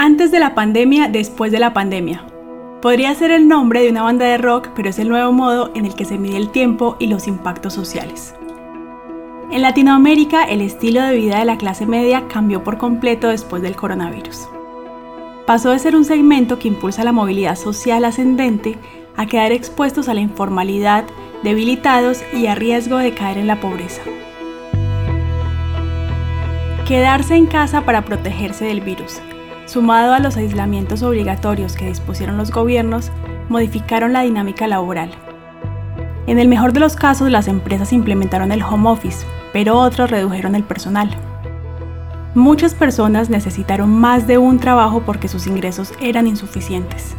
Antes de la pandemia, después de la pandemia. Podría ser el nombre de una banda de rock, pero es el nuevo modo en el que se mide el tiempo y los impactos sociales. En Latinoamérica, el estilo de vida de la clase media cambió por completo después del coronavirus. Pasó de ser un segmento que impulsa la movilidad social ascendente a quedar expuestos a la informalidad, debilitados y a riesgo de caer en la pobreza. Quedarse en casa para protegerse del virus, sumado a los aislamientos obligatorios que dispusieron los gobiernos, modificaron la dinámica laboral. En el mejor de los casos, las empresas implementaron el home office, pero otros redujeron el personal. Muchas personas necesitaron más de un trabajo porque sus ingresos eran insuficientes.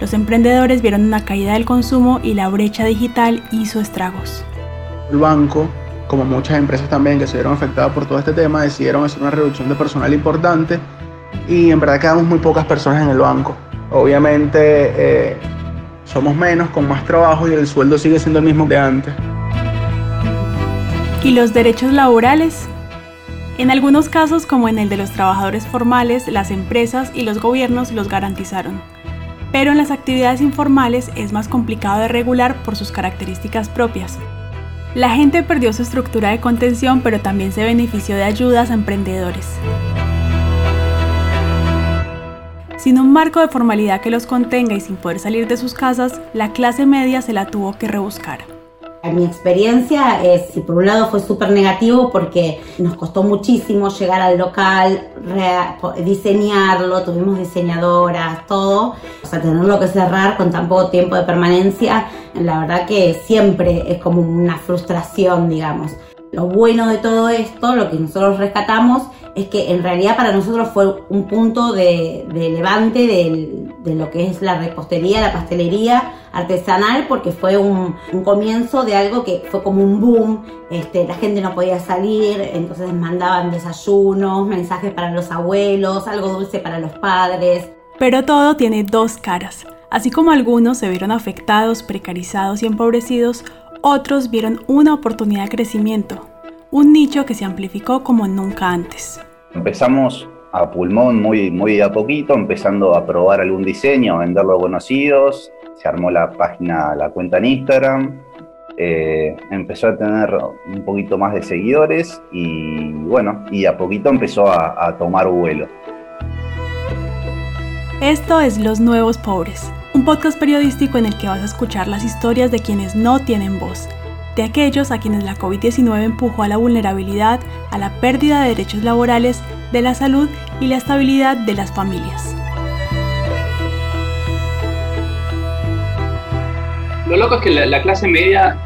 Los emprendedores vieron una caída del consumo y la brecha digital hizo estragos. El banco, como muchas empresas también que se vieron afectadas por todo este tema, decidieron hacer una reducción de personal importante y en verdad quedamos muy pocas personas en el banco. Obviamente eh, somos menos, con más trabajo y el sueldo sigue siendo el mismo de antes. ¿Y los derechos laborales? En algunos casos, como en el de los trabajadores formales, las empresas y los gobiernos los garantizaron. Pero en las actividades informales es más complicado de regular por sus características propias. La gente perdió su estructura de contención, pero también se benefició de ayudas a emprendedores. Sin un marco de formalidad que los contenga y sin poder salir de sus casas, la clase media se la tuvo que rebuscar. Mi experiencia es, por un lado fue súper negativo porque nos costó muchísimo llegar al local, diseñarlo, tuvimos diseñadoras, todo, o sea, tenerlo que cerrar con tan poco tiempo de permanencia, la verdad que siempre es como una frustración, digamos. Lo bueno de todo esto, lo que nosotros rescatamos, es que en realidad para nosotros fue un punto de, levante de, lo que es la repostería, la pastelería artesanal, porque fue un, comienzo de algo que fue como un boom, este, la gente no podía salir, entonces mandaban desayunos, mensajes para los abuelos, algo dulce para los padres. Pero todo tiene dos caras. Así como algunos se vieron afectados, precarizados y empobrecidos, otros vieron una oportunidad de crecimiento, un nicho que se amplificó como nunca antes. Empezamos a pulmón muy, muy a poquito, empezando a probar algún diseño, a venderlo a conocidos, se armó la página, la cuenta en Instagram, eh, empezó a tener un poquito más de seguidores y bueno, y a poquito empezó a, a tomar vuelo. Esto es Los Nuevos Pobres, un podcast periodístico en el que vas a escuchar las historias de quienes no tienen voz de aquellos a quienes la COVID-19 empujó a la vulnerabilidad, a la pérdida de derechos laborales, de la salud y la estabilidad de las familias. Lo loco es que la, clase media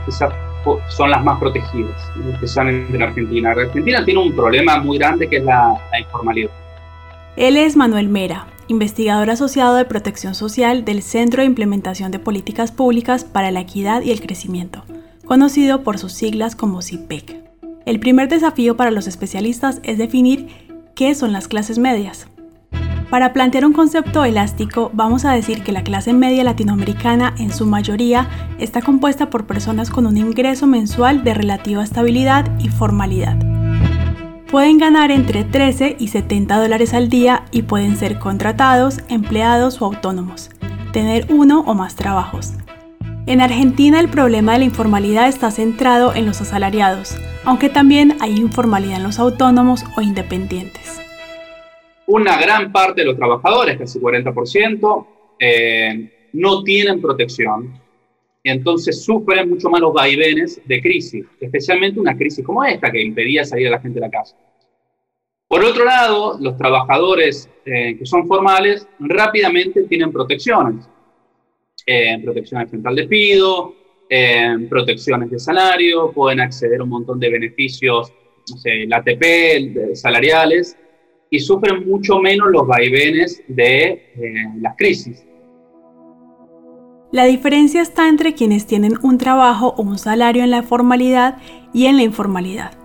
son las más protegidas, especialmente en Argentina. Argentina tiene un problema muy grande que es la, la informalidad. Él es Manuel Mera, investigador asociado de protección social del Centro de Implementación de Políticas Públicas para la Equidad y el Crecimiento conocido por sus siglas como CIPEC. El primer desafío para los especialistas es definir qué son las clases medias. Para plantear un concepto elástico, vamos a decir que la clase media latinoamericana en su mayoría está compuesta por personas con un ingreso mensual de relativa estabilidad y formalidad. Pueden ganar entre 13 y 70 dólares al día y pueden ser contratados, empleados o autónomos, tener uno o más trabajos, en Argentina el problema de la informalidad está centrado en los asalariados, aunque también hay informalidad en los autónomos o independientes. Una gran parte de los trabajadores, casi 40%, eh, no tienen protección entonces sufren mucho más los vaivenes de crisis, especialmente una crisis como esta que impedía salir a la gente de la casa. Por otro lado, los trabajadores eh, que son formales rápidamente tienen protecciones en protecciones frente al despido, en protecciones de salario, pueden acceder a un montón de beneficios, no sé, el ATP, salariales, y sufren mucho menos los vaivenes de eh, las crisis. La diferencia está entre quienes tienen un trabajo o un salario en la formalidad y en la informalidad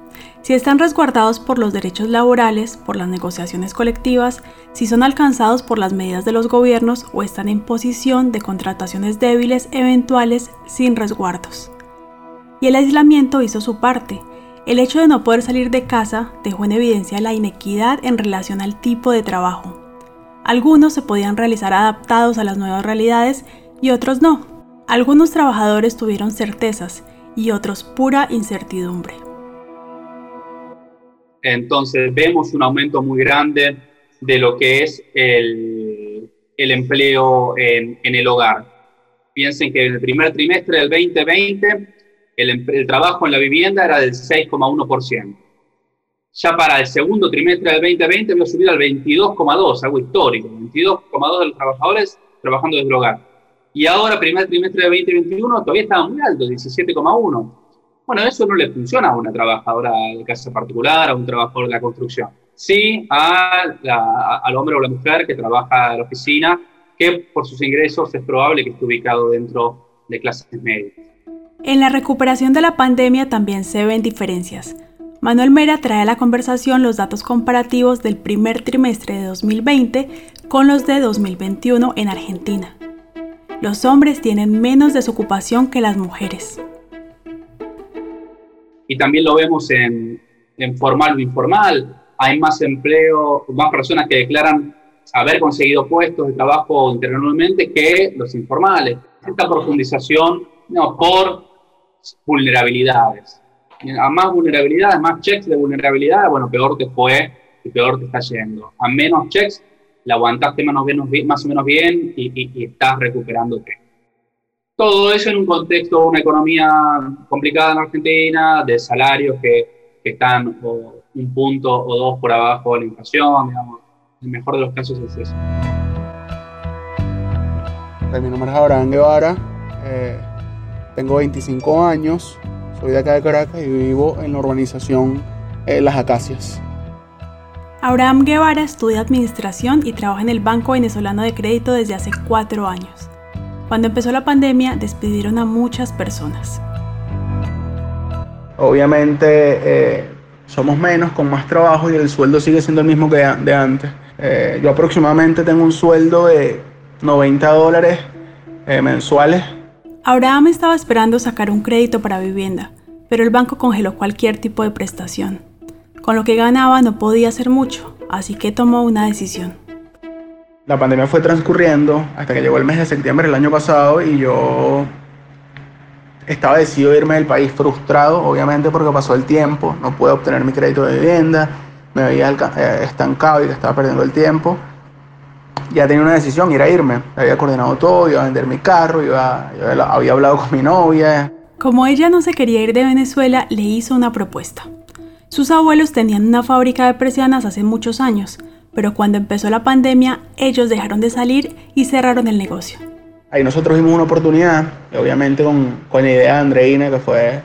si están resguardados por los derechos laborales, por las negociaciones colectivas, si son alcanzados por las medidas de los gobiernos o están en posición de contrataciones débiles eventuales sin resguardos. Y el aislamiento hizo su parte. El hecho de no poder salir de casa dejó en evidencia la inequidad en relación al tipo de trabajo. Algunos se podían realizar adaptados a las nuevas realidades y otros no. Algunos trabajadores tuvieron certezas y otros pura incertidumbre. Entonces vemos un aumento muy grande de lo que es el, empleo en, el hogar. Piensen que en el primer trimestre del 2020 el, el trabajo en la vivienda era del 6,1%. Ya para el segundo trimestre del 2020 hemos subido al 22,2, algo histórico, 22,2 de los trabajadores trabajando desde el hogar. Y ahora, primer trimestre del 2021, todavía estaba muy alto, 17,1. Bueno, eso no le funciona a una trabajadora de casa particular, a un trabajador de la construcción. Sí a al hombre o la mujer que trabaja en la oficina, que por sus ingresos es probable que esté ubicado dentro de clases medias. En la recuperación de la pandemia también se ven diferencias. Manuel Mera trae a la conversación los datos comparativos del primer trimestre de 2020 con los de 2021 en Argentina los hombres tienen menos desocupación que las mujeres. Y también lo vemos en, formal o informal. Hay más empleo, más personas que declaran haber conseguido puestos de trabajo internamente que los informales. Esta profundización no, por vulnerabilidades. A más vulnerabilidades, más checks de vulnerabilidad, bueno, peor te fue y peor te está yendo. A menos checks, la aguantaste más o menos, más o menos bien y, estás recuperándote. Todo eso en un contexto, una economía complicada en Argentina, de salarios que, están un punto o dos por abajo de la inflación, digamos. El mejor de los casos es eso. Mi nombre es Abraham Guevara, eh, tengo 25 años, soy de acá de Caracas y vivo en la urbanización eh, Las Acacias. Abraham Guevara estudia administración y trabaja en el Banco Venezolano de Crédito desde hace cuatro años. Cuando empezó la pandemia, despidieron a muchas personas. Obviamente eh, somos menos, con más trabajo y el sueldo sigue siendo el mismo que de antes. Eh, yo aproximadamente tengo un sueldo de 90 dólares eh, mensuales. Abraham estaba esperando sacar un crédito para vivienda, pero el banco congeló cualquier tipo de prestación. Con lo que ganaba no podía hacer mucho, así que tomó una decisión. La pandemia fue transcurriendo hasta que llegó el mes de septiembre del año pasado y yo estaba decidido a irme del país frustrado, obviamente porque pasó el tiempo, no pude obtener mi crédito de vivienda, me veía eh, estancado y que estaba perdiendo el tiempo. Ya tenía una decisión, ir a irme. Había coordinado todo, iba a vender mi carro, iba, había hablado con mi novia. Como ella no se quería ir de Venezuela, le hizo una propuesta. Sus abuelos tenían una fábrica de persianas hace muchos años, pero cuando empezó la pandemia ellos dejaron de salir y cerraron el negocio. Ahí nosotros vimos una oportunidad, y obviamente con, con la idea de Andreina, que fue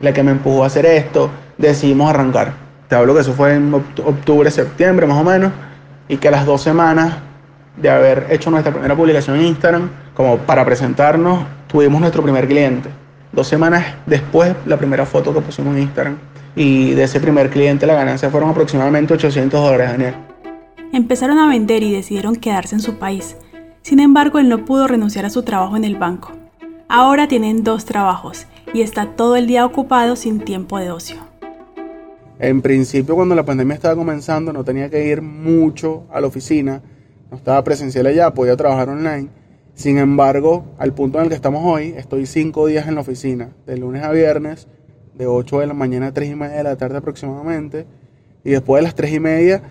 la que me empujó a hacer esto, decidimos arrancar. Te hablo que eso fue en octubre, septiembre más o menos, y que a las dos semanas de haber hecho nuestra primera publicación en Instagram, como para presentarnos, tuvimos nuestro primer cliente. Dos semanas después, la primera foto que pusimos en Instagram y de ese primer cliente la ganancia fueron aproximadamente 800 dólares, Daniel. Empezaron a vender y decidieron quedarse en su país. Sin embargo, él no pudo renunciar a su trabajo en el banco. Ahora tienen dos trabajos y está todo el día ocupado sin tiempo de ocio. En principio, cuando la pandemia estaba comenzando, no tenía que ir mucho a la oficina, no estaba presencial allá, podía trabajar online. Sin embargo, al punto en el que estamos hoy, estoy cinco días en la oficina, de lunes a viernes, de 8 de la mañana a 3 y media de la tarde aproximadamente. Y después de las 3 y media,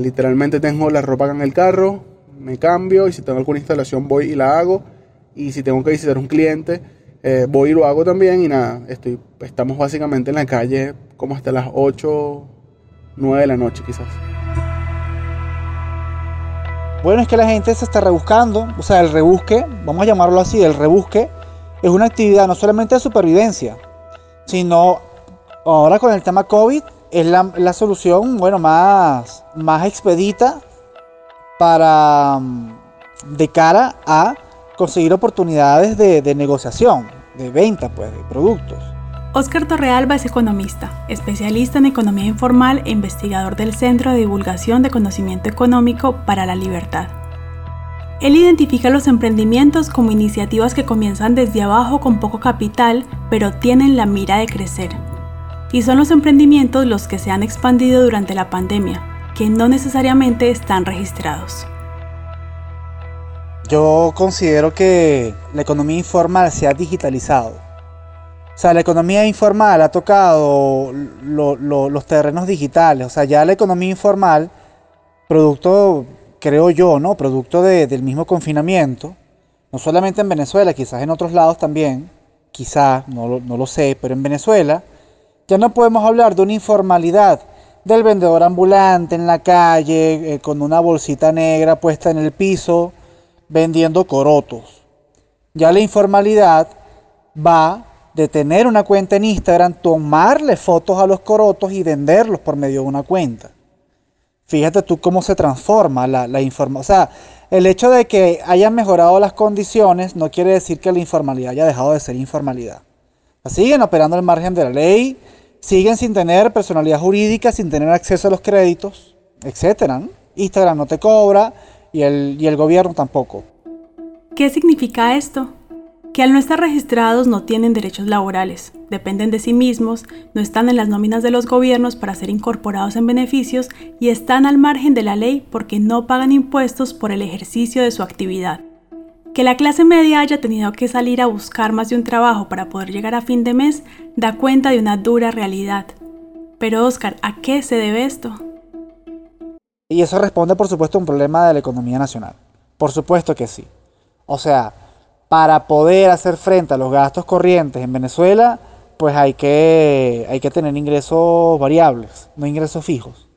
literalmente tengo la ropa en el carro, me cambio y si tengo alguna instalación voy y la hago. Y si tengo que visitar un cliente, eh, voy y lo hago también. Y nada, estoy, estamos básicamente en la calle como hasta las 8, 9 de la noche quizás. Bueno, es que la gente se está rebuscando, o sea, el rebusque, vamos a llamarlo así, el rebusque es una actividad no solamente de supervivencia, sino ahora con el tema COVID es la, solución, bueno, más, más expedita para mm, de cara a conseguir oportunidades de, de negociación, de venta, pues, de productos. Oscar Torrealba es economista, especialista en economía informal e investigador del Centro de Divulgación de Conocimiento Económico para la Libertad. Él identifica los emprendimientos como iniciativas que comienzan desde abajo con poco capital, pero tienen la mira de crecer. Y son los emprendimientos los que se han expandido durante la pandemia, que no necesariamente están registrados. yo considero que la economía informal se ha digitalizado. O sea, la economía informal ha tocado los terrenos digitales. O sea, ya la economía informal, producto, creo yo, ¿no? Producto del mismo confinamiento, no solamente en Venezuela, quizás en otros lados también, quizás, no, no lo sé, pero en Venezuela, ya no podemos hablar de una informalidad del vendedor ambulante en la calle, eh, con una bolsita negra puesta en el piso, vendiendo corotos. Ya la informalidad va de tener una cuenta en Instagram, tomarle fotos a los corotos y venderlos por medio de una cuenta. Fíjate tú cómo se transforma la, la información. O sea, el hecho de que hayan mejorado las condiciones no quiere decir que la informalidad haya dejado de ser informalidad. Siguen operando al margen de la ley, siguen sin tener personalidad jurídica, sin tener acceso a los créditos, etc. Instagram no te cobra y el, y el gobierno tampoco. ¿Qué significa esto? Que al no estar registrados no tienen derechos laborales, dependen de sí mismos, no están en las nóminas de los gobiernos para ser incorporados en beneficios y están al margen de la ley porque no pagan impuestos por el ejercicio de su actividad. Que la clase media haya tenido que salir a buscar más de un trabajo para poder llegar a fin de mes da cuenta de una dura realidad. Pero Oscar, ¿a qué se debe esto? Y eso responde por supuesto a un problema de la economía nacional. Por supuesto que sí. O sea, para poder hacer frente a los gastos corrientes en Venezuela, pues hay que, hay que tener ingresos variables, no ingresos fijos.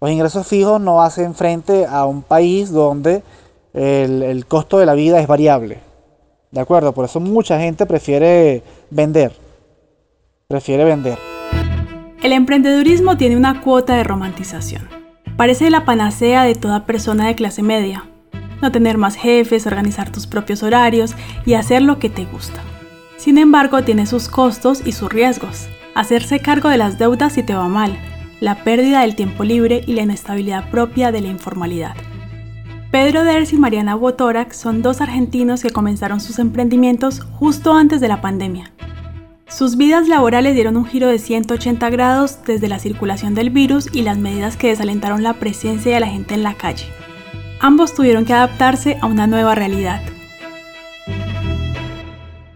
Los ingresos fijos no hacen frente a un país donde el, costo de la vida es variable. ¿De acuerdo? Por eso mucha gente prefiere vender. Prefiere vender. El emprendedurismo tiene una cuota de romantización. Parece la panacea de toda persona de clase media. No tener más jefes, organizar tus propios horarios y hacer lo que te gusta. Sin embargo, tiene sus costos y sus riesgos. Hacerse cargo de las deudas si te va mal, la pérdida del tiempo libre y la inestabilidad propia de la informalidad. Pedro Ders y Mariana Botorak son dos argentinos que comenzaron sus emprendimientos justo antes de la pandemia. Sus vidas laborales dieron un giro de 180 grados desde la circulación del virus y las medidas que desalentaron la presencia de la gente en la calle. Ambos tuvieron que adaptarse a una nueva realidad.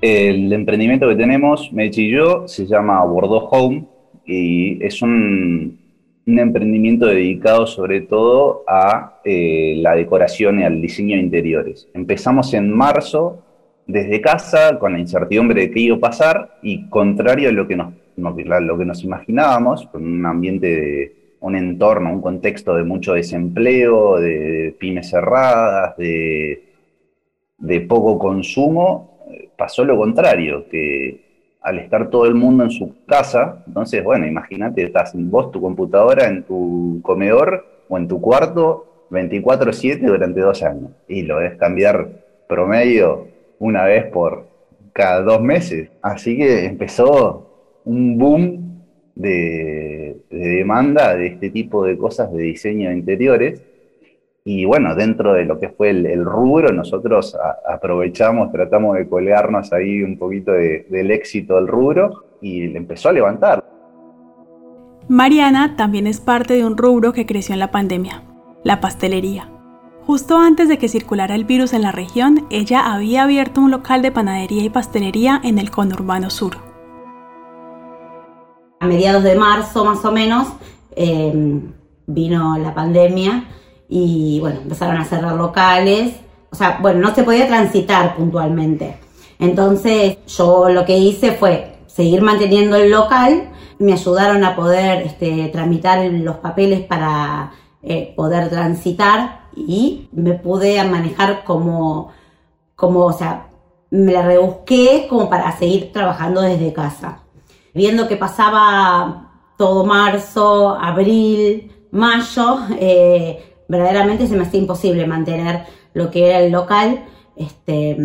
El emprendimiento que tenemos, Mechi y yo, se llama Bordeaux Home y es un, un emprendimiento dedicado sobre todo a eh, la decoración y al diseño de interiores. Empezamos en marzo desde casa con la incertidumbre de qué iba a pasar y contrario a lo que nos, lo que nos imaginábamos, con un ambiente de un entorno, un contexto de mucho desempleo, de, pymes cerradas, de, de poco consumo, eh, pasó lo contrario, que al estar todo el mundo en su casa, entonces, bueno, imagínate, estás vos, tu computadora, en tu comedor o en tu cuarto 24/7 durante dos años. Y lo debes cambiar promedio una vez por cada dos meses. Así que empezó un boom de, de demanda de este tipo de cosas de diseño de interiores y bueno, dentro de lo que fue el, rubro, nosotros aprovechamos, tratamos de colgarnos ahí un poquito del éxito del rubro y le empezó a levantar. Mariana también es parte de un rubro que creció en la pandemia, la pastelería. Justo antes de que circulara el virus en la región, ella había abierto un local de panadería y pastelería en el conurbano sur. A mediados de marzo más o menos eh, vino la pandemia y bueno, empezaron a cerrar locales, o sea, bueno, no se podía transitar puntualmente. Entonces yo lo que hice fue seguir manteniendo el local, me ayudaron a poder este, tramitar los papeles para eh, poder transitar y me pude manejar como, como, o sea, me la rebusqué como para seguir trabajando desde casa. Viendo que pasaba todo marzo, abril, mayo, eh, verdaderamente se me hacía imposible mantener lo que era el local. Este,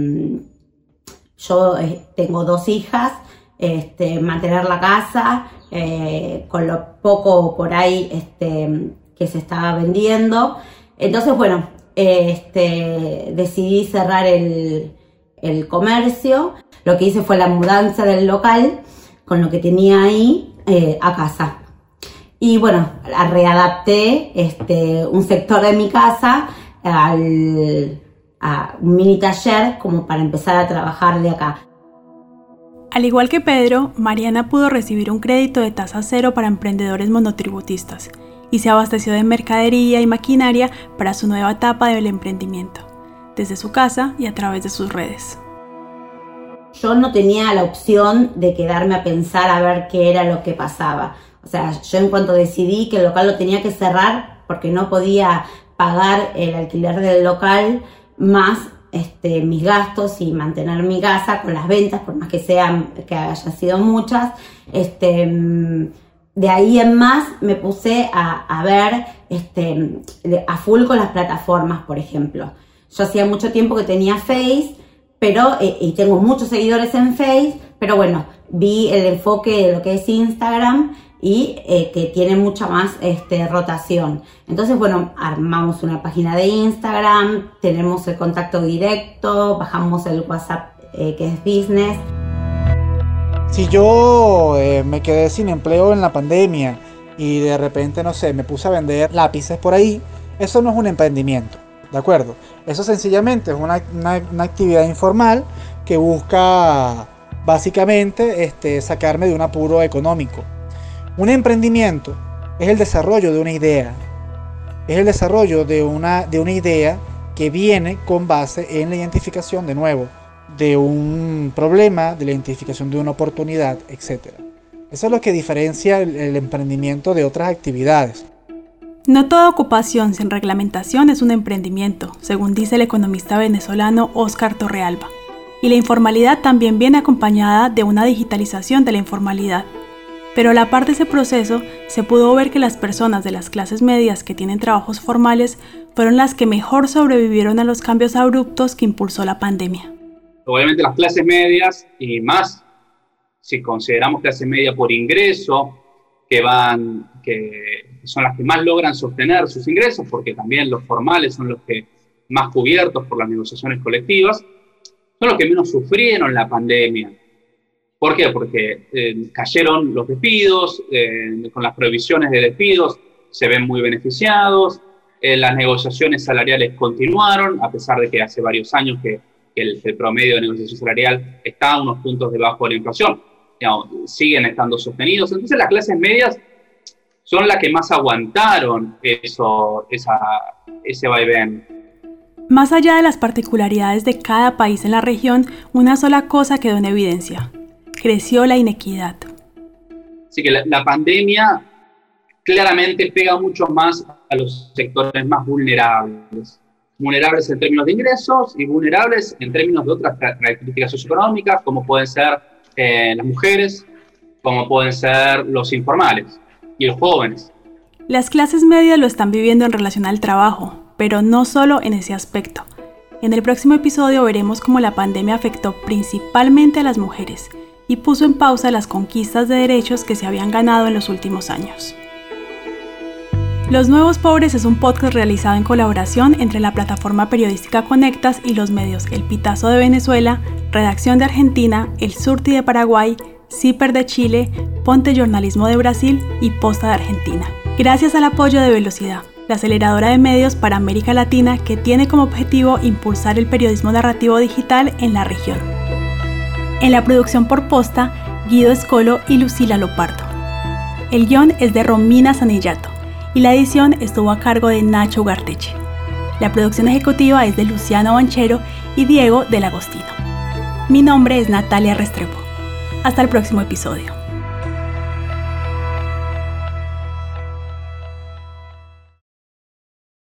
yo eh, tengo dos hijas, este, mantener la casa eh, con lo poco por ahí este, que se estaba vendiendo. Entonces, bueno, este, decidí cerrar el, el comercio. Lo que hice fue la mudanza del local con lo que tenía ahí eh, a casa. Y bueno, readapté este, un sector de mi casa al, a un mini taller como para empezar a trabajar de acá. Al igual que Pedro, Mariana pudo recibir un crédito de tasa cero para emprendedores monotributistas y se abasteció de mercadería y maquinaria para su nueva etapa del emprendimiento, desde su casa y a través de sus redes. Yo no tenía la opción de quedarme a pensar a ver qué era lo que pasaba. O sea, yo en cuanto decidí que el local lo tenía que cerrar porque no podía pagar el alquiler del local más este, mis gastos y mantener mi casa con las ventas, por más que sean, que hayan sido muchas, este, de ahí en más me puse a, ver este, a full con las plataformas, por ejemplo. Yo hacía mucho tiempo que tenía Face, pero, eh, y tengo muchos seguidores en Face, pero bueno, vi el enfoque de lo que es Instagram y eh, que tiene mucha más este, rotación. Entonces, bueno, armamos una página de Instagram, tenemos el contacto directo, bajamos el WhatsApp eh, que es business. Si yo eh, me quedé sin empleo en la pandemia y de repente, no sé, me puse a vender lápices por ahí, eso no es un emprendimiento, ¿de acuerdo? Eso sencillamente es una, una actividad informal que busca básicamente este, sacarme de un apuro económico. Un emprendimiento es el desarrollo de una idea. Es el desarrollo de una, de una idea que viene con base en la identificación de nuevo de un problema, de la identificación de una oportunidad, etc. Eso es lo que diferencia el, emprendimiento de otras actividades. No toda ocupación sin reglamentación es un emprendimiento, según dice el economista venezolano Oscar Torrealba. Y la informalidad también viene acompañada de una digitalización de la informalidad, pero a la par de ese proceso, se pudo ver que las personas de las clases medias que tienen trabajos formales fueron las que mejor sobrevivieron a los cambios abruptos que impulsó la pandemia. Obviamente las clases medias y más, si consideramos clase media por ingreso, que van, que son las que más logran sostener sus ingresos, porque también los formales son los que más cubiertos por las negociaciones colectivas, son los que menos sufrieron la pandemia. ¿Por qué? Porque eh, cayeron los despidos, eh, con las prohibiciones de despidos se ven muy beneficiados, eh, las negociaciones salariales continuaron, a pesar de que hace varios años que, el, promedio de negociación salarial está a unos puntos debajo de la inflación, siguen estando sostenidos. Entonces las clases medias son las que más aguantaron eso, ese vaivén. Más allá de las particularidades de cada país en la región, una sola cosa quedó en evidencia creció la inequidad. Así que la, pandemia claramente pega mucho más a los sectores más vulnerables. Vulnerables en términos de ingresos y vulnerables en términos de otras características socioeconómicas, como pueden ser eh, las mujeres, como pueden ser los informales y los jóvenes. Las clases medias lo están viviendo en relación al trabajo, pero no solo en ese aspecto. En el próximo episodio veremos cómo la pandemia afectó principalmente a las mujeres y puso en pausa las conquistas de derechos que se habían ganado en los últimos años. Los Nuevos Pobres es un podcast realizado en colaboración entre la plataforma periodística Conectas y los medios El Pitazo de Venezuela, Redacción de Argentina, El Surti de Paraguay, CIPER de Chile, Ponte Jornalismo de Brasil y Posta de Argentina. Gracias al apoyo de Velocidad, la aceleradora de medios para América Latina que tiene como objetivo impulsar el periodismo narrativo digital en la región. En la producción por posta, Guido Escolo y Lucila Lopardo. El guion es de Romina Sanillato y la edición estuvo a cargo de Nacho Garteche. La producción ejecutiva es de Luciano Banchero y Diego del Agostino. Mi nombre es Natalia Restrepo. Hasta el próximo episodio.